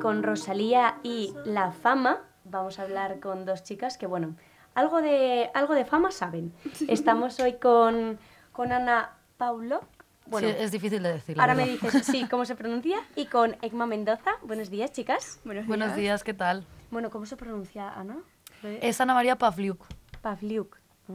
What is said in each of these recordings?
con Rosalía y La Fama. Vamos a hablar con dos chicas que, bueno, algo de, algo de fama saben. Estamos hoy con, con Ana Paulo. Bueno, Sí, es difícil de decir. la ahora me dices, sí, cómo se pronuncia. Y con Egma Mendoza. Buenos días, chicas. Buenos, Buenos días, ¿qué tal? Bueno, ¿cómo se pronuncia, Ana? Es Ana María Pavliuk, Pavliuk. Ah,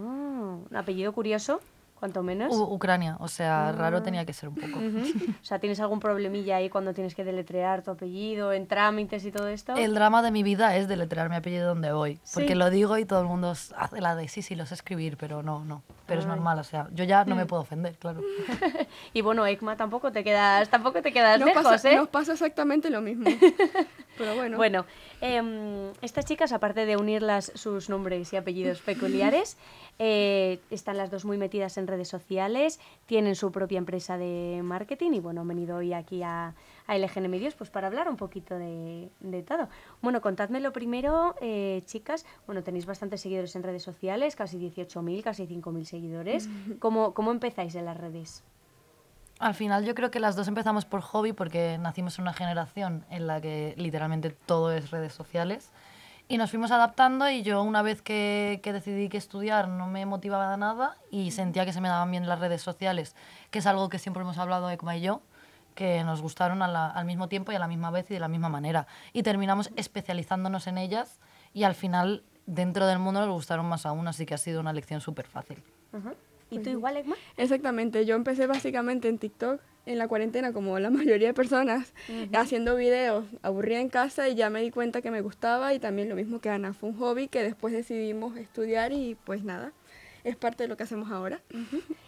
un apellido curioso, cuanto menos. U- Ucrania, o sea, raro tenía que ser un poco. O sea, ¿tienes algún problemilla ahí cuando tienes que deletrear tu apellido, en trámites y todo esto? El drama de mi vida es deletrear mi apellido donde voy, porque Sí. lo digo y todo el mundo hace la de sí, sí, lo sé escribir, pero no, no. Pero es normal, o sea, yo ya no me puedo ofender, claro. Y bueno, Egma, tampoco te quedas, tampoco te quedas Nos lejos, pasa, ¿eh? nos pasa exactamente lo mismo. Pero bueno, Bueno, em, estas chicas, aparte de unirlas sus nombres y apellidos peculiares, eh, están las dos muy metidas en redes sociales, tienen su propia empresa de marketing y bueno, han venido hoy aquí a, a LGN Medios pues para hablar un poquito de, de todo. Bueno, contádmelo primero, eh, chicas. Bueno, tenéis bastantes seguidores en redes sociales, casi 18.000, casi 5.000 seguidores. ¿Cómo, ¿Cómo empezáis en las redes? Al final yo creo que las dos empezamos por hobby porque nacimos en una generación en la que literalmente todo es redes sociales y nos fuimos adaptando y yo una vez que, que decidí que estudiar no me motivaba nada y sentía que se me daban bien las redes sociales, que es algo que siempre hemos hablado Ekma y yo, que nos gustaron a la- al mismo tiempo y a la misma vez y de la misma manera. Y terminamos especializándonos en ellas y al final dentro del mundo nos gustaron más aún, así que ha sido una lección súper fácil. ¿Y tú igual, Egma? exactamente. Yo empecé básicamente en TikTok en la cuarentena, como la mayoría de personas, haciendo videos, aburrida en casa y ya me di cuenta que me gustaba y también lo mismo que Ana, fue un hobby que después decidimos estudiar y pues nada, es parte de lo que hacemos ahora.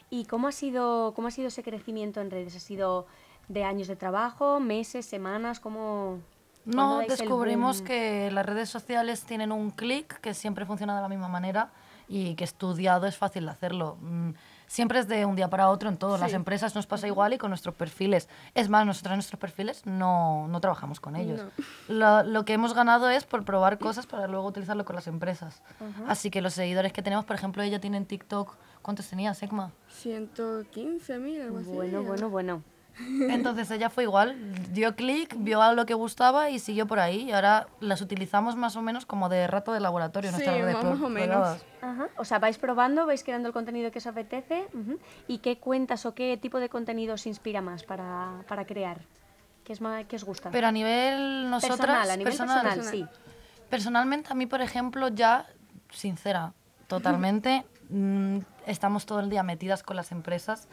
¿Y cómo ha sido, cómo ha sido ese crecimiento en redes? ¿Ha sido de años de trabajo, meses, semanas? ¿Cómo, No, descubrimos que las redes sociales tienen un clic que siempre funciona de la misma manera y que estudiado es fácil de hacerlo. Mm, Siempre es de un día para otro en todas las Sí. empresas, nos pasa igual y con nuestros perfiles. Es más, nosotros en nuestros perfiles no, no trabajamos con ellos. Lo, lo que hemos ganado es por probar cosas para luego utilizarlo con las empresas. Así que los seguidores que tenemos, por ejemplo, ella tiene en TikTok, ¿cuántos tenía, Segma? 115 mil, algo así. Bueno, bueno, bueno. Entonces ella fue igual, dio clic, vio a lo que gustaba y siguió por ahí. Y ahora las utilizamos más o menos como de rato de laboratorio, Sí, más o menos. Ajá. O sea, vais probando, vais creando el contenido que os apetece. ¿Y qué cuentas o qué tipo de contenido os inspira más para, para crear? ¿Qué, es más, ¿Qué os gusta? Pero a nivel nosotras, personal, a nivel personal, personal, sí. Personalmente, a mí, por ejemplo, ya, sincera, totalmente, mm, estamos todo el día metidas con las empresas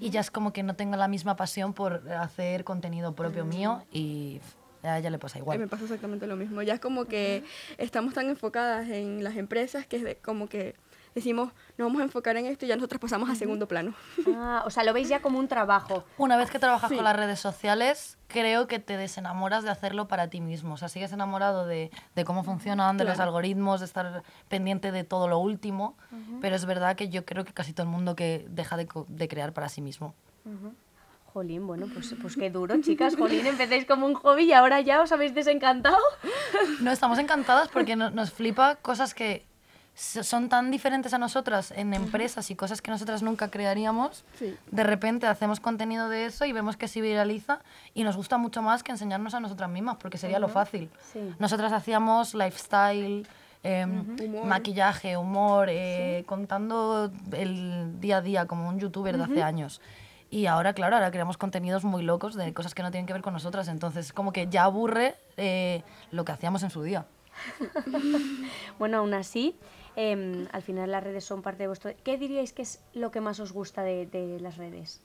y ya es como que no tengo la misma pasión por hacer contenido propio mío y a ella le pasa igual. me pasa exactamente lo mismo. Ya es como que estamos tan enfocadas en las empresas que es de- como que decimos, nos vamos a enfocar en esto y ya nosotros pasamos a segundo plano. Ah, o sea, lo veis ya como un trabajo. Una vez que trabajas Sí. con las redes sociales, creo que te desenamoras de hacerlo para ti mismo. O sea, sigues enamorado de, de cómo funcionan, de los Claro. algoritmos, de estar pendiente de todo lo último. Pero es verdad que yo creo que casi todo el mundo que deja de, de crear para sí mismo. Jolín, bueno, pues, pues qué duro, chicas. Jolín, empecéis como un hobby y ahora ya os habéis desencantado. No, estamos encantadas porque no- nos flipa cosas que son tan diferentes a nosotras en empresas y cosas que nosotras nunca crearíamos. Sí. De repente hacemos contenido de eso y vemos que se viraliza y nos gusta mucho más que enseñarnos a nosotras mismas porque sería lo fácil. Sí. Nosotras hacíamos lifestyle, em, Humor. maquillaje, humor, eh, contando el día a día como un youtuber de hace años. Y ahora, claro, ahora creamos contenidos muy locos de cosas que no tienen que ver con nosotras. Entonces, como que ya aburre eh, lo que hacíamos en su día. Bueno, aún así, em, al final las redes son parte de vuestro... ¿Qué diríais que es lo que más os gusta de, de las redes?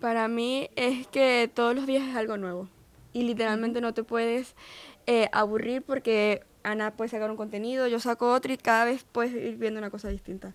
Para mí es que todos los días es algo nuevo y literalmente no te puedes eh, aburrir porque Ana puede sacar un contenido, yo saco otro y cada vez puedes ir viendo una cosa distinta.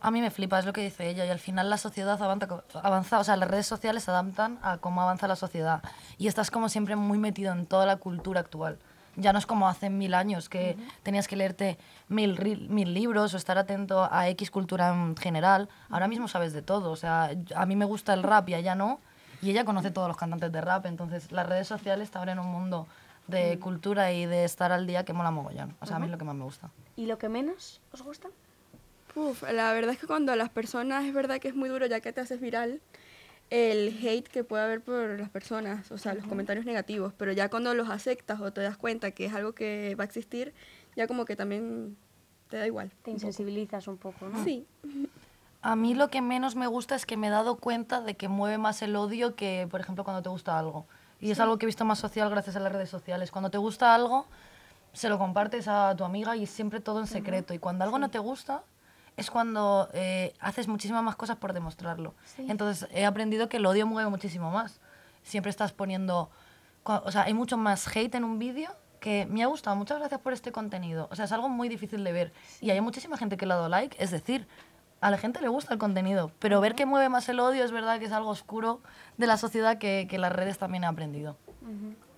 A mí me flipa, es lo que dice ella, y al final la sociedad avanza, avanza, o sea, las redes sociales se adaptan a cómo avanza la sociedad. Y estás como siempre muy metido en toda la cultura actual. Ya no es como hace mil años que tenías que leerte mil, mil libros o estar atento a X cultura en general. Ahora mismo sabes de todo, o sea, a mí me gusta el rap y a ella no, y ella conoce todos los cantantes de rap, entonces las redes sociales te abren un mundo de cultura y de estar al día que mola mogollón. O sea, a mí es lo que más me gusta. ¿Y lo que menos os gusta? Uf, la verdad es que cuando a las personas es verdad que es muy duro ya que te haces viral, el hate que puede haber por las personas, o sea, los comentarios negativos, pero ya cuando los aceptas o te das cuenta que es algo que va a existir, ya como que también te da igual. Te insensibilizas un poco, ¿no? Sí, A mí lo que menos me gusta es que me he dado cuenta de que mueve más el odio que, por ejemplo, cuando te gusta algo. Y es algo que he visto más social gracias a las redes sociales. Cuando te gusta algo, se lo compartes a tu amiga y siempre todo en secreto. Y cuando algo no te gusta, es cuando eh, haces muchísimas más cosas por demostrarlo. Sí. Entonces he aprendido que el odio mueve muchísimo más. Siempre estás poniendo... O sea, hay mucho más hate en un vídeo que me ha gustado, muchas gracias por este contenido. O sea, es algo muy difícil de ver. Y hay muchísima gente que le ha dado like, es decir, a la gente le gusta el contenido, pero ver que mueve más el odio es verdad que es algo oscuro de la sociedad que, que las redes también han aprendido.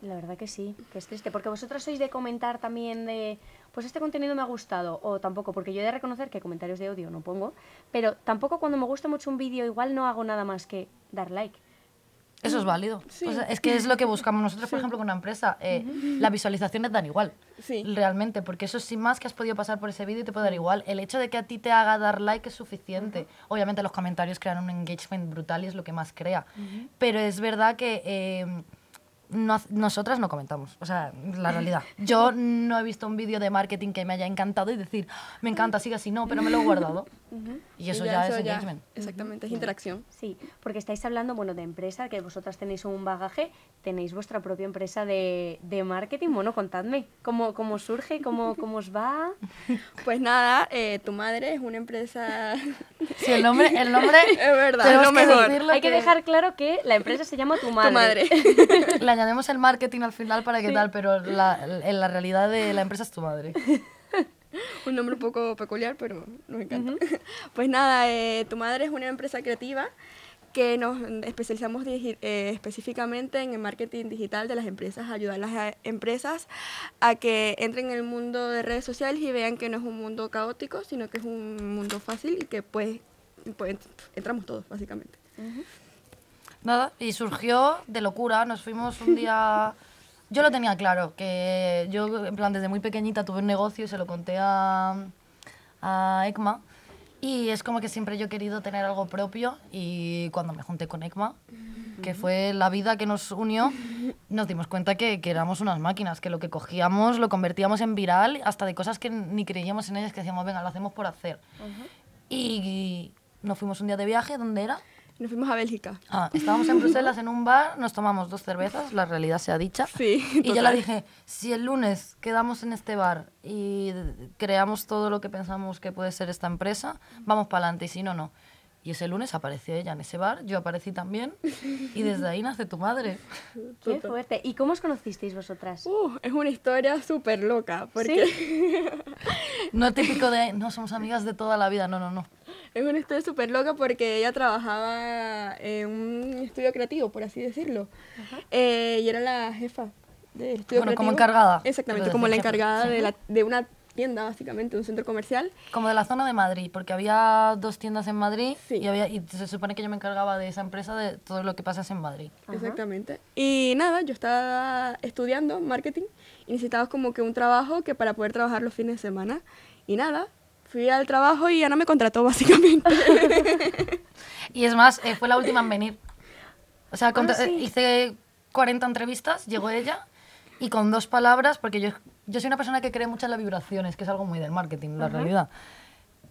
La verdad que sí, que es triste. Porque vosotros sois de comentar también de, pues este contenido me ha gustado, o tampoco, porque yo he de reconocer que comentarios de odio no pongo, pero tampoco cuando me gusta mucho un vídeo igual no hago nada más que dar like. Eso es válido. O sea, es que es lo que buscamos nosotros, por ejemplo, con una empresa. Eh, Las visualizaciones dan igual. Sí. Realmente, porque eso sin más que has podido pasar por ese vídeo y te puede dar igual. El hecho de que a ti te haga dar like es suficiente. Obviamente los comentarios crean un engagement brutal y es lo que más crea. Pero es verdad que eh, no nosotras no comentamos. O sea, la realidad. Yo no he visto un vídeo de marketing que me haya encantado y decir, "Ah, me encanta, sigue así, no, pero me lo he guardado. Y eso Y ya, es engagement. Exactamente, es interacción. Sí, porque estáis hablando, bueno, de empresa, que vosotras tenéis un bagaje, tenéis vuestra propia empresa de, de marketing. Bueno, contadme, ¿cómo, cómo surge? ¿Cómo, ¿Cómo os va? Pues nada, eh, tu madre es una empresa... Sí, el nombre, el nombre es verdad, es lo mejor. Hay que dejar claro que la empresa se llama Tu Madre. Tu madre. Añadimos el marketing al final para que tal, pero la, en la realidad de la empresa es tu madre. un nombre un poco peculiar, pero nos encanta. Pues nada, eh, tu madre es una empresa creativa que nos especializamos eh, específicamente en el marketing digital de las empresas, ayudar a las empresas a que entren en el mundo de redes sociales y vean que no es un mundo caótico, sino que es un mundo fácil y que pues, pues entramos todos, básicamente. Nada, y surgió de locura. Nos fuimos un día. Yo lo tenía claro, que yo, en plan, desde muy pequeñita tuve un negocio y se lo conté a, a ECMA. Y es como que siempre yo he querido tener algo propio. Y cuando me junté con ECMA, que fue la vida que nos unió, nos dimos cuenta que, que éramos unas máquinas, que lo que cogíamos lo convertíamos en viral, hasta de cosas que ni creíamos en ellas, que decíamos, venga, lo hacemos por hacer. Y nos fuimos un día de viaje, ¿dónde era? Nos fuimos a Bélgica. Ah, estábamos en Bruselas en un bar, nos tomamos dos cervezas, la realidad sea dicha. Sí, Y yo le total. dije, si el lunes quedamos en este bar y creamos todo lo que pensamos que puede ser esta empresa, vamos para adelante y si no, no. Y ese lunes apareció ella en ese bar, yo aparecí también y desde ahí nace tu madre. Qué fuerte. ¿Y cómo os conocisteis vosotras? Uh, es una historia súper loca, porque No típico de, no somos amigas de toda la vida, no, no, no. Es una historia súper loca porque ella trabajaba en un estudio creativo, por así decirlo. Eh, y era la jefa del estudio Bueno, como creativo. encargada. Exactamente, como la encargada de, la- de una tienda, básicamente, un centro comercial. Como de la zona de Madrid, porque había dos tiendas en Madrid Sí. y, había, y se supone que yo me encargaba de esa empresa de todo lo que pasase en Madrid. Exactamente. Y nada, yo estaba estudiando marketing y necesitaba como que un trabajo que para poder trabajar los fines de semana. Y nada, fui al trabajo y Ana me contrató, básicamente. Y es más, eh, fue la última en venir. O sea, sí. eh, hice 40 entrevistas, llegó ella y con dos palabras, porque yo, yo soy una persona que cree mucho en las vibraciones, que es algo muy del marketing, la realidad.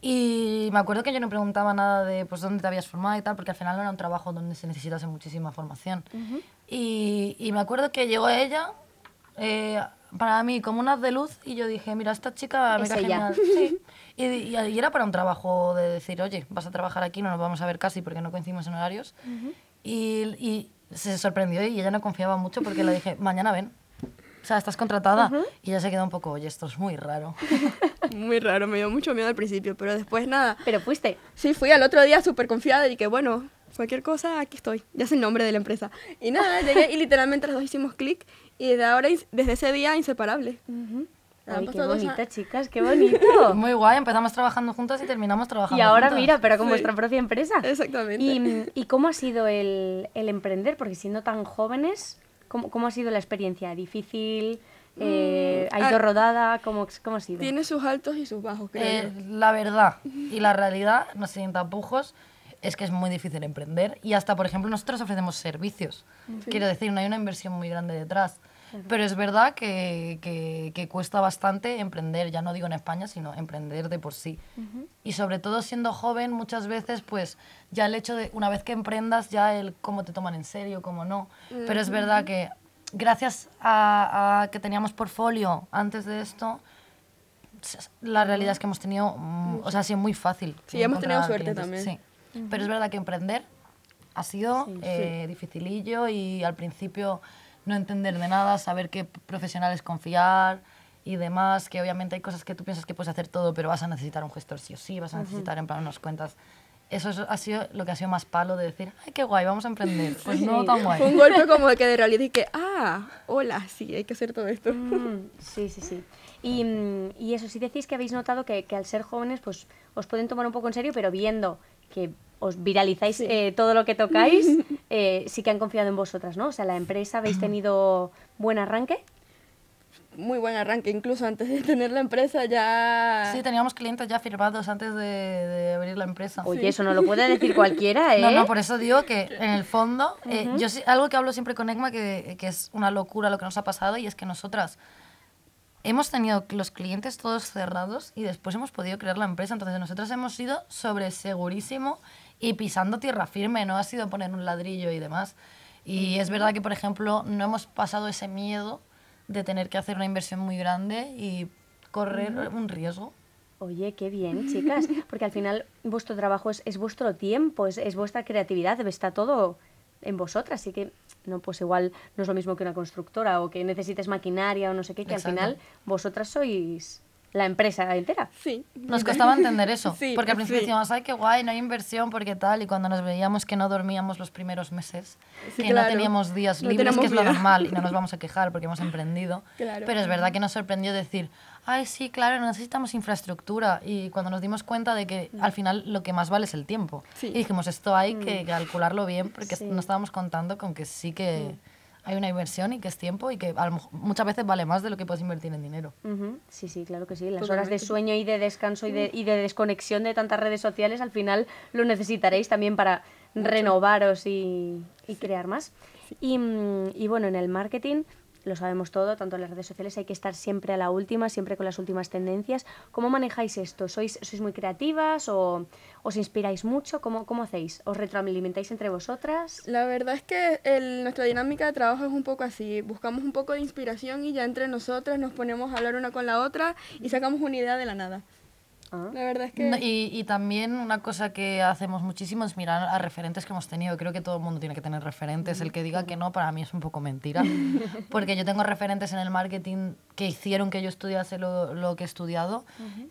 Y me acuerdo que yo no preguntaba nada de pues, dónde te habías formado y tal, porque al final no era un trabajo donde se necesitase muchísima formación. y, y me acuerdo que llegó ella, eh, para mí como una haz de luz, y yo dije, mira, esta chica me Es genial. Sí. Y, y- y era para un trabajo de decir, oye, vas a trabajar aquí, no nos vamos a ver casi porque no coincidimos en horarios. y, y se sorprendió y ella no confiaba mucho porque le dije, mañana ven. O sea, estás contratada. Y ella se quedó un poco, oye, esto es muy raro. Muy raro, me dio mucho miedo al principio, pero después nada. Pero fuiste. Sí, fui al otro día súper confiada y que bueno, cualquier cosa, aquí estoy. Ya sé el nombre de la empresa. Y nada, llegué y literalmente las dos hicimos clic y desde ahora, desde ese día, inseparable. Han Ay, qué a- chicas, qué bonito. Muy guay, empezamos trabajando juntas y terminamos trabajando y ahora juntas. mira, pero con Sí. vuestra propia empresa. Exactamente. ¿Y, ¿Y cómo ha sido el, el emprender? Porque siendo tan jóvenes, ¿cómo, cómo ha sido la experiencia? ¿Difícil? Eh, ¿Ha ido ah, rodada? ¿Cómo, ¿Cómo ha sido? Tiene sus altos y sus bajos, creo Eh, la verdad y la realidad, no sé, sin tapujos, es que es muy difícil emprender y hasta, por ejemplo, nosotros ofrecemos servicios. Quiero decir, no hay una inversión muy grande detrás. Pero es verdad que, que, que, cuesta bastante emprender, ya no digo en España, sino emprender de por sí. Y sobre todo siendo joven, muchas veces, pues ya el hecho de, una vez que emprendas, ya el cómo te toman en serio, cómo no. Pero es verdad que gracias a, a que teníamos portfolio antes de esto, la realidad es que hemos tenido, mm, o sea, ha sido muy fácil. Sí, hemos tenido suerte también. Sí. Pero es verdad que emprender ha sido eh, dificilillo y al principio no entender de nada, saber qué profesionales confiar y demás, que obviamente hay cosas que tú piensas que puedes hacer todo, pero vas a necesitar un gestor sí o sí, vas a necesitar en plan unas cuentas. Eso es- ha sido lo que ha sido más palo de decir, ay, qué guay, vamos a emprender. Pues no tan guay. Fue un golpe como de que de realidad y que, ah, hola, sí, hay que hacer todo esto. Mm, sí, sí, sí. Y, mm, y eso, sí decís que habéis notado que, que al ser jóvenes, pues os pueden tomar un poco en serio, pero viendo que os viralizáis eh, todo lo que tocáis, eh, sí que han confiado en vosotras, ¿no? O sea, la empresa, ¿habéis tenido buen arranque? Muy buen arranque, incluso antes de tener la empresa ya... Sí, teníamos clientes ya firmados antes de, de abrir la empresa. Oye, eso no lo puede decir cualquiera, ¿eh? No, no, por eso digo que en el fondo, eh, yo sí- algo que hablo siempre con ECMA, que, que es una locura lo que nos ha pasado, y es que nosotras hemos tenido los clientes todos cerrados y después hemos podido crear la empresa. Entonces nosotros hemos sido sobre segurísimo y pisando tierra firme, no ha sido poner un ladrillo y demás. Y es verdad que, por ejemplo, no hemos pasado ese miedo de tener que hacer una inversión muy grande y correr un riesgo. Oye, qué bien, chicas, porque al final vuestro trabajo es, es vuestro tiempo, es, es vuestra creatividad, está todo en vosotras, así que no, pues igual no es lo mismo que una constructora o que necesites maquinaria o no sé qué, que Exacto. al final vosotras sois la empresa entera. Sí. Nos costaba entender eso, Sí, porque al principio sí. decíamos, ay, qué guay, no hay inversión, porque tal, y cuando nos veíamos que no dormíamos los primeros meses, Sí, que claro. no teníamos días No libres, que es lo normal, y no nos vamos a quejar porque hemos emprendido, Claro. pero es verdad que nos sorprendió decir, ay, sí, claro, necesitamos infraestructura, y cuando nos dimos cuenta de que al final lo que más vale es el tiempo, Sí. y dijimos, esto hay que calcularlo bien, porque Sí. no estábamos contando con que sí que hay una inversión y que es tiempo, y que a lo mejor- muchas veces vale más de lo que puedes invertir en dinero. Ujú, Sí, sí, claro que sí. Las horas de sueño y de descanso y de, y de desconexión de tantas redes sociales al final lo necesitaréis también para renovaros y, y crear más. Y, mm, y bueno, en el marketing lo sabemos todo, tanto en las redes sociales hay que estar siempre a la última, siempre con las últimas tendencias. ¿Cómo manejáis esto? ¿Sois, sois muy creativas o os inspiráis mucho? ¿Cómo, cómo hacéis? ¿Os retroalimentáis entre vosotras? La verdad es que nuestra dinámica de trabajo es un poco así. Buscamos un poco de inspiración y ya entre nosotras nos ponemos a hablar una con la otra y sacamos una idea de la nada. Ah. La verdad es que... No, y, y también una cosa que hacemos muchísimo es mirar a referentes que hemos tenido. Creo que todo el mundo tiene que tener referentes. El que diga que no, para mí es un poco mentira. Porque yo tengo referentes en el marketing que hicieron que yo estudiase lo, lo que he estudiado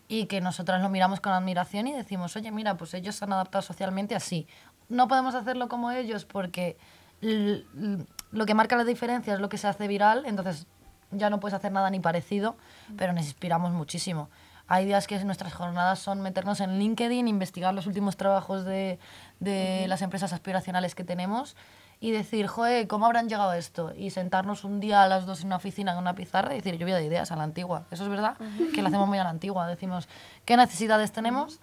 y que nosotras lo miramos con admiración y decimos, oye, mira, pues ellos se han adaptado socialmente así. No podemos hacerlo como ellos porque lo que marca la diferencia es lo que se hace viral, entonces ya no puedes hacer nada ni parecido, pero nos inspiramos muchísimo. Hay días que nuestras jornadas son meternos en LinkedIn, investigar los últimos trabajos de, de las empresas aspiracionales que tenemos y decir, joder, ¿cómo habrán llegado a esto? Y sentarnos un día a las dos en una oficina con una pizarra y decir, lluvia de ideas a la antigua. Eso es verdad, que lo hacemos muy a la antigua. Decimos, ¿qué necesidades tenemos?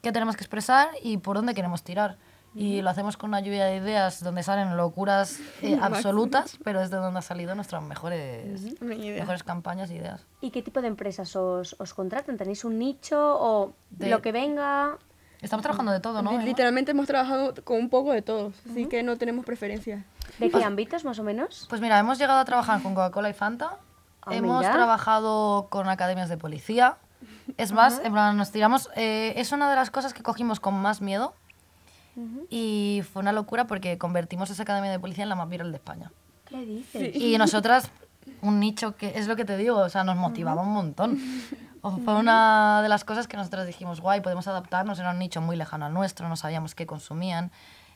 ¿Qué tenemos que expresar? ¿Y por dónde queremos tirar? Y lo hacemos con una lluvia de ideas donde salen locuras eh, absolutas, pero es de donde han salido nuestras mejores, mejores campañas e ideas. ¿Y qué tipo de empresas os, os contratan? ¿Tenéis un nicho o De- lo que venga? Estamos trabajando de todo, ¿no? Literalmente hemos trabajado con un poco de todos, así que no tenemos preferencias. ¿De qué ámbitos más o menos? Pues mira, hemos llegado a trabajar con Coca-Cola y Fanta. Ah, hemos mira. trabajado con academias de policía. Es más, en plan, nos tiramos. eh, es una de las cosas que cogimos con más miedo. Y fue una locura porque convertimos esa academia de policía en la más viral de España. ¿Qué dices? Y nosotras, un nicho que es lo que te digo, o sea, nos motivaba un montón. O fue una de las cosas que nosotras dijimos, guay, podemos adaptarnos, era un nicho muy lejano al nuestro, no sabíamos qué consumían,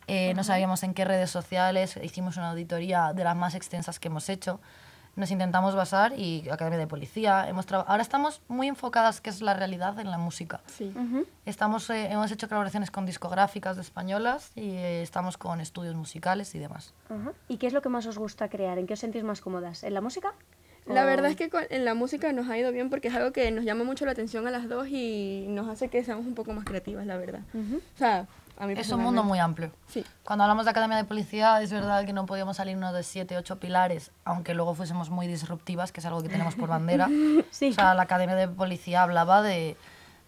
eh, no sabíamos en qué redes sociales, hicimos una auditoría de las más extensas que hemos hecho, nos intentamos basar y Academia de Policía, hemos ahora estamos muy enfocadas, que es la realidad, en la música. Sí. Estamos, eh, hemos hecho colaboraciones con discográficas de españolas y eh, estamos con estudios musicales y demás. ¿Y qué es lo que más os gusta crear? ¿En qué os sentís más cómodas? ¿En la música? La ¿O- verdad es que en la música nos ha ido bien porque es algo que nos llama mucho la atención a las dos y nos hace que seamos un poco más creativas, la verdad. Ujú. O sea, A mí Es un mundo muy amplio. Sí. Cuando hablamos de academia de policía, es verdad que no podíamos salirnos de siete, ocho pilares, aunque luego fuésemos muy disruptivas, que es algo que tenemos por bandera. Sí. O sea, la academia de policía hablaba de,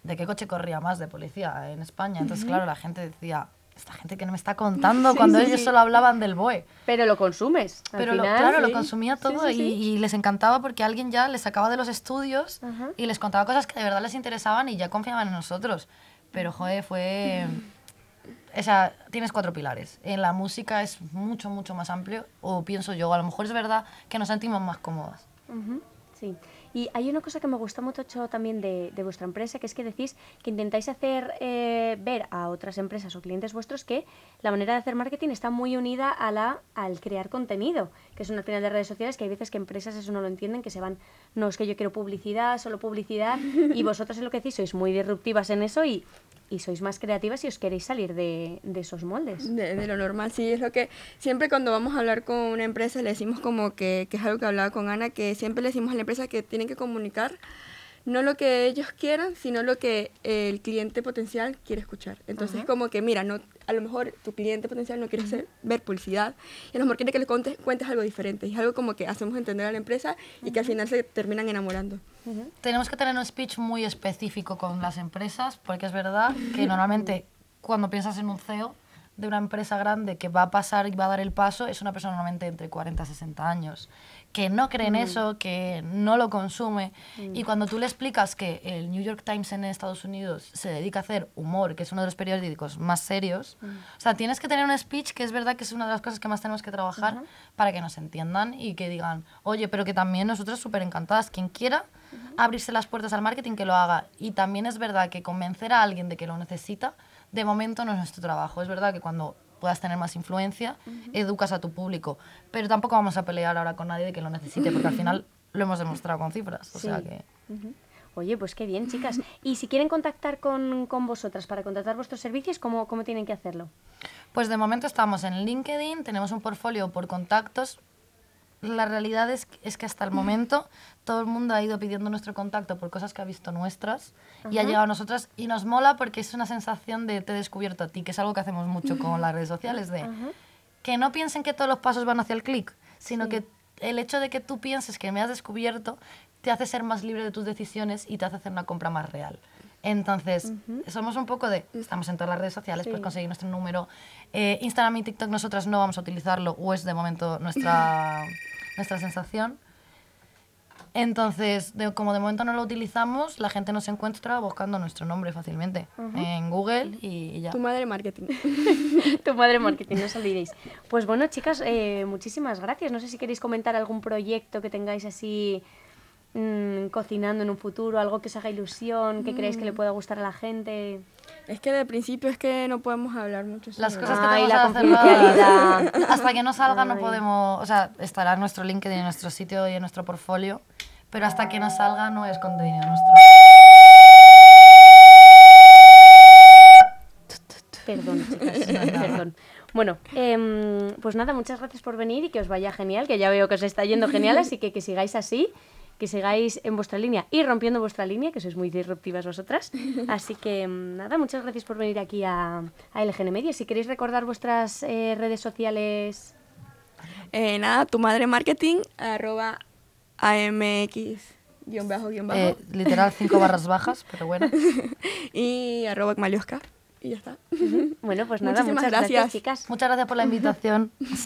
de qué coche corría más de policía en España. Entonces, claro, la gente decía, esta gente que no me está contando, cuando ellos solo hablaban del BOE. Pero lo consumes. Al Pero lo- final, claro, lo sí. consumía Sí, todo sí, y- sí. Y, les encantaba porque alguien ya les sacaba de los estudios Ajá. y les contaba cosas que de verdad les interesaban y ya confiaban en nosotros. Pero, joder, fue... O sea, tienes cuatro pilares. En la música es mucho, mucho más amplio, o pienso yo, a lo mejor es verdad que nos sentimos más cómodas. Ujú, Sí. Y hay una cosa que me gusta mucho también de, de vuestra empresa, que es que decís que intentáis hacer eh, ver a otras empresas o clientes vuestros que la manera de hacer marketing está muy unida a la, al crear contenido, que es una al final de redes sociales, que hay veces que empresas eso no lo entienden, que se van, no, es que yo quiero publicidad, solo publicidad, y vosotros es lo que decís, sois muy disruptivas en eso y, y sois más creativas y os queréis salir de, de esos moldes. De, de lo normal, sí, es lo que siempre cuando vamos a hablar con una empresa le decimos como que, que es algo que hablaba con Ana, que siempre le decimos a la empresa que tienen que comunicar no lo que ellos quieran, sino lo que el cliente potencial quiere escuchar. Entonces, como que, mira, no, a lo mejor tu cliente potencial no quiere hacer- ver publicidad y a lo mejor quiere que le contes- cuentes algo diferente. Y es algo como que hacemos entender a la empresa y que al final se terminan enamorando. Tenemos que tener un speech muy específico con las empresas, porque es verdad que normalmente cuando piensas en un CEO de una empresa grande que va a pasar y va a dar el paso, es una persona normalmente entre 40 y 60 años, que no cree en eso, que no lo consume. Y cuando tú le explicas que el New York Times en Estados Unidos se dedica a hacer humor, que es uno de los periódicos más serios, o sea, tienes que tener un speech que es verdad que es una de las cosas que más tenemos que trabajar para que nos entiendan y que digan, oye, pero que también nosotros súper encantadas, quien quiera abrirse las puertas al marketing que lo haga. Y también es verdad que convencer a alguien de que lo necesita, de momento no es nuestro trabajo. Es verdad que cuando puedas tener más influencia, educas a tu público. Pero tampoco vamos a pelear ahora con nadie de que lo necesite, porque al final lo hemos demostrado con cifras. O sea que... Oye, pues qué bien, chicas. Y si quieren contactar con, con vosotras para contratar vuestros servicios, ¿cómo, cómo tienen que hacerlo? Pues de momento estamos en LinkedIn, tenemos un portfolio por contactos. La realidad es, es que hasta el momento todo el mundo ha ido pidiendo nuestro contacto por cosas que ha visto nuestras y ha llegado a nosotras y nos mola porque es una sensación de te he descubierto a ti, que es algo que hacemos mucho con las redes sociales, de que no piensen que todos los pasos van hacia el clic, sino que el hecho de que tú pienses que me has descubierto te hace ser más libre de tus decisiones y te hace hacer una compra más real. Entonces, somos un poco de, estamos en todas las redes sociales, Sí. puedes conseguir nuestro número. Eh, Instagram y TikTok nosotras no vamos a utilizarlo, o es de momento nuestra, nuestra sensación. Entonces, de- como de momento no lo utilizamos, la gente nos encuentra buscando nuestro nombre fácilmente en Google y, y ya. Tu madre marketing. tu madre marketing, no os olvidéis. Pues bueno, chicas, eh, muchísimas gracias. No sé si queréis comentar algún proyecto que tengáis así mm, cocinando en un futuro, algo que os haga ilusión, que creáis que le pueda gustar a la gente. Es que de principio es que no podemos hablar mucho Las sobre- cosas que Ay, tenemos la confidencialidad. hasta que no salga no Ay. podemos, o sea, estará en nuestro LinkedIn, en nuestro sitio y en nuestro portfolio, pero hasta que no salga no es contenido nuestro. Perdón, chicas, perdón. Bueno, em, pues nada, muchas gracias por venir y que os vaya genial, que ya veo que os está yendo genial, así que que sigáis así, que sigáis en vuestra línea y rompiendo vuestra línea, que sois muy disruptivas vosotras. Así que em, nada, muchas gracias por venir aquí a, a LGN Media. Si queréis recordar vuestras eh, redes sociales... Eh, nada, tu madre marketing, arroba AMX, guion bajo, guion bajo, Eh, literal cinco barras bajas, pero bueno. y arroba Malioska. Y ya está. Bueno, pues nada, Muchísimas muchas gracias, gracias. chicas. Muchas gracias por la invitación.